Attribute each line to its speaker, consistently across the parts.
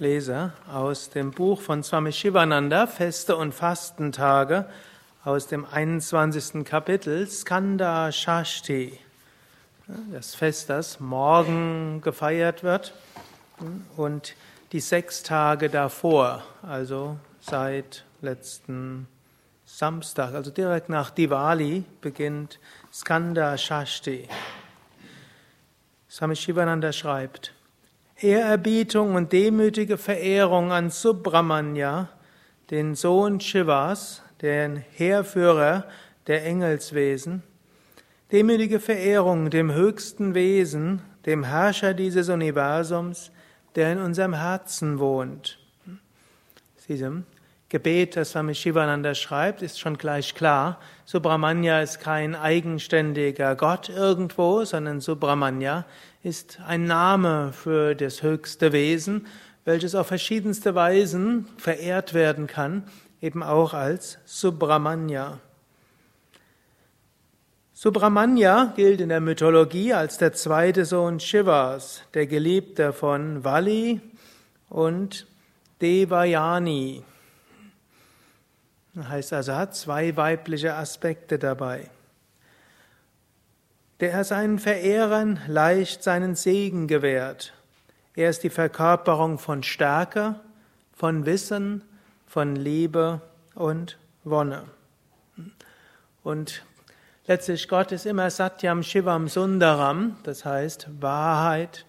Speaker 1: lese aus dem Buch von Swami Shivananda, Feste und Fastentage, aus dem 21. Kapitel Skanda Shashti. Das Fest, das morgen gefeiert wird und die sechs Tage davor, also seit letzten Samstag, also direkt nach Diwali, beginnt Skanda Shashti. Swami Shivananda schreibt, Ehrerbietung und demütige Verehrung an Subramanya, den Sohn Shivas, den Heerführer der Engelswesen, demütige Verehrung dem höchsten Wesen, dem Herrscher dieses Universums, der in unserem Herzen wohnt. Diesem Gebet, das Swami Shivananda schreibt, ist schon gleich klar. Subramanya ist kein eigenständiger Gott irgendwo, sondern Subramanya ist ein Name für das höchste Wesen, welches auf verschiedenste Weisen verehrt werden kann, eben auch als Subramanya. Subramanya gilt in der Mythologie als der zweite Sohn Shivas, der Geliebte von Vali und Devayani. Das heißt also, hat zwei weibliche Aspekte dabei. Der er seinen Verehrern leicht seinen Segen gewährt. Er ist die Verkörperung von Stärke, von Wissen, von Liebe und Wonne. Und letztlich Gott ist immer Satyam Shivam Sundaram, das heißt Wahrheit,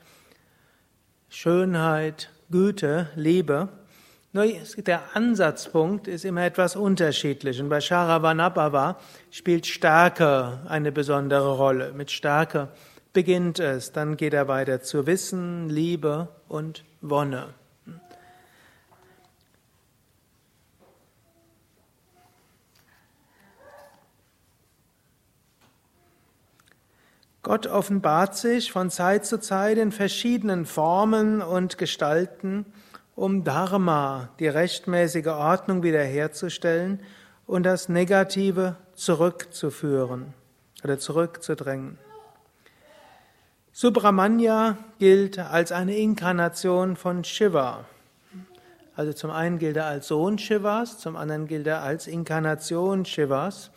Speaker 1: Schönheit, Güte, Liebe. Nur der Ansatzpunkt ist immer etwas unterschiedlich. Und bei Sharavanabhava spielt Stärke eine besondere Rolle. Mit Stärke beginnt es, dann geht er weiter zu Wissen, Liebe und Wonne. Gott offenbart sich von Zeit zu Zeit in verschiedenen Formen und Gestalten um Dharma, die rechtmäßige Ordnung wiederherzustellen und das Negative zurückzuführen oder zurückzudrängen. Subramanya gilt als eine Inkarnation von Shiva. Also zum einen gilt er als Sohn Shivas, zum anderen gilt er als Inkarnation Shivas.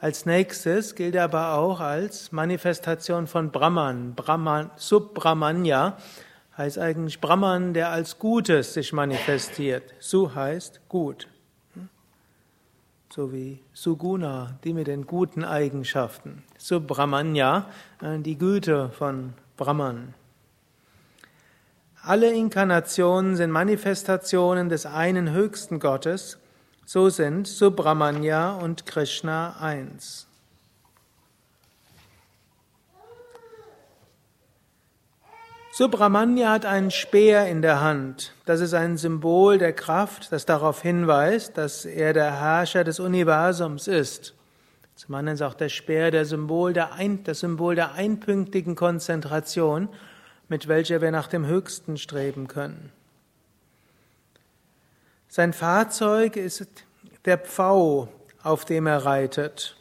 Speaker 1: Als nächstes gilt er aber auch als Manifestation von Brahman, Brahman Subramanya, heißt eigentlich Brahman, der als Gutes sich manifestiert. Su heißt gut. So wie Suguna, die mit den guten Eigenschaften. Subramanya, äh, die Güte von Brahman. Alle Inkarnationen sind Manifestationen des einen höchsten Gottes. So sind Subramanya und Krishna eins. Subramanya hat einen Speer in der Hand. Das ist ein Symbol der Kraft, das darauf hinweist, dass er der Herrscher des Universums ist. Zum anderen ist auch der Speer der Symbol der ein, das Symbol der einpünktigen Konzentration, mit welcher wir nach dem Höchsten streben können. Sein Fahrzeug ist der Pfau, auf dem er reitet.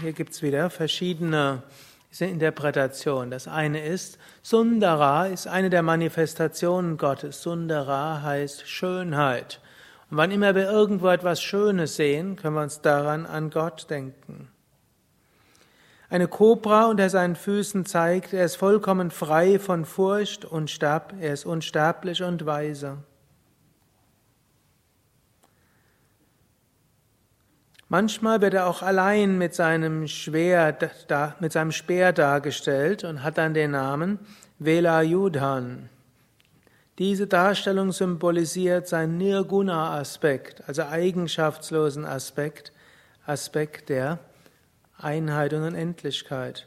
Speaker 1: Hier gibt's wieder verschiedene Interpretation. Das eine ist, Sundara ist eine der Manifestationen Gottes. Sundara heißt Schönheit. Und wann immer wir irgendwo etwas Schönes sehen, können wir uns daran an Gott denken. Eine Kobra unter seinen Füßen zeigt, er ist vollkommen frei von Furcht und Stab, er ist unsterblich und weise. Manchmal wird er auch allein mit seinem, Schwert, mit seinem Speer dargestellt und hat dann den Namen Velayudhan. Diese Darstellung symbolisiert seinen Nirguna-Aspekt, also eigenschaftslosen Aspekt, Aspekt der Einheit und Unendlichkeit.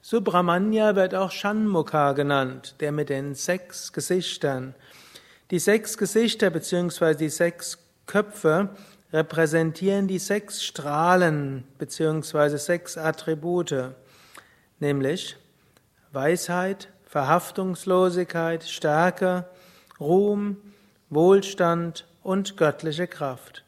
Speaker 1: Subramanya wird auch Shanmukha genannt, der mit den sechs Gesichtern. Die sechs Gesichter bzw. die sechs Köpfe repräsentieren die sechs Strahlen bzw. sechs Attribute, nämlich Weisheit, Verhaftungslosigkeit, Stärke, Ruhm, Wohlstand und göttliche Kraft.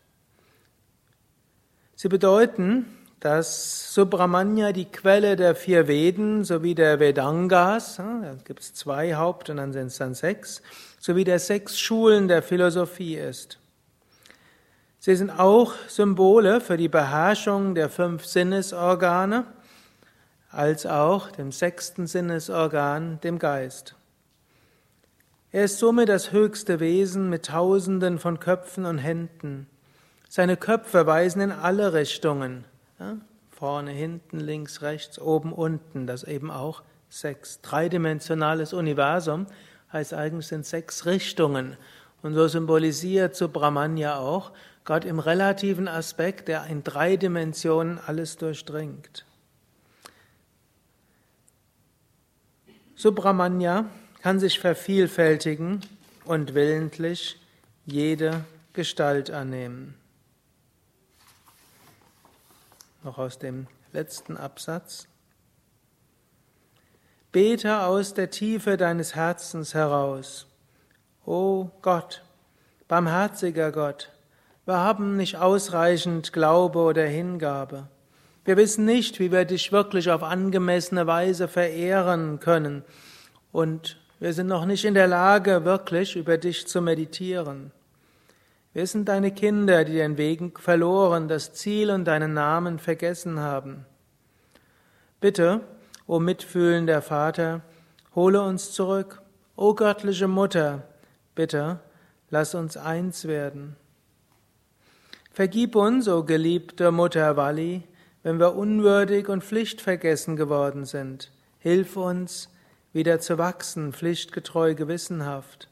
Speaker 1: Sie bedeuten dass Subramanya die Quelle der vier Veden sowie der Vedangas, da gibt es zwei Haupt und dann sind es dann sechs, sowie der sechs Schulen der Philosophie ist. Sie sind auch Symbole für die Beherrschung der fünf Sinnesorgane, als auch dem sechsten Sinnesorgan, dem Geist. Er ist somit das höchste Wesen mit Tausenden von Köpfen und Händen. Seine Köpfe weisen in alle Richtungen. Ja? Vorne, hinten, links, rechts, oben, unten. Das eben auch sechs. Dreidimensionales Universum heißt eigentlich sind sechs Richtungen. Und so symbolisiert Subramanya auch Gott im relativen Aspekt, der in drei Dimensionen alles durchdringt. Subramanya kann sich vervielfältigen und willentlich jede Gestalt annehmen. Noch aus dem letzten Absatz. Bete aus der Tiefe deines Herzens heraus. O Gott, barmherziger Gott, wir haben nicht ausreichend Glaube oder Hingabe. Wir wissen nicht, wie wir dich wirklich auf angemessene Weise verehren können. Und wir sind noch nicht in der Lage, wirklich über dich zu meditieren. Wir sind deine Kinder, die den Weg verloren, das Ziel und deinen Namen vergessen haben. Bitte, o mitfühlender Vater, hole uns zurück. O göttliche Mutter, bitte, lass uns eins werden. Vergib uns, o geliebte Mutter Walli, wenn wir unwürdig und pflichtvergessen geworden sind. Hilf uns, wieder zu wachsen, pflichtgetreu, gewissenhaft.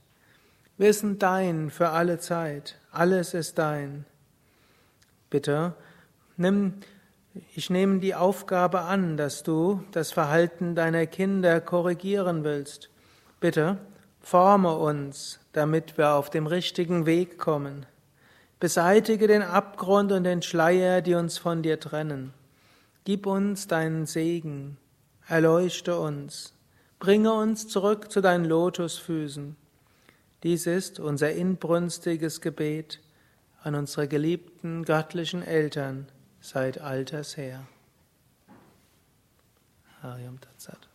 Speaker 1: Wir sind dein für alle Zeit, alles ist dein. Bitte, nimm, ich nehme die Aufgabe an, dass du das Verhalten deiner Kinder korrigieren willst. Bitte, forme uns, damit wir auf dem richtigen Weg kommen. Beseitige den Abgrund und den Schleier, die uns von dir trennen. Gib uns deinen Segen, erleuchte uns. Bringe uns zurück zu deinen Lotusfüßen. Dies ist unser inbrünstiges Gebet an unsere geliebten göttlichen Eltern seit alters her. Harium Tatsat.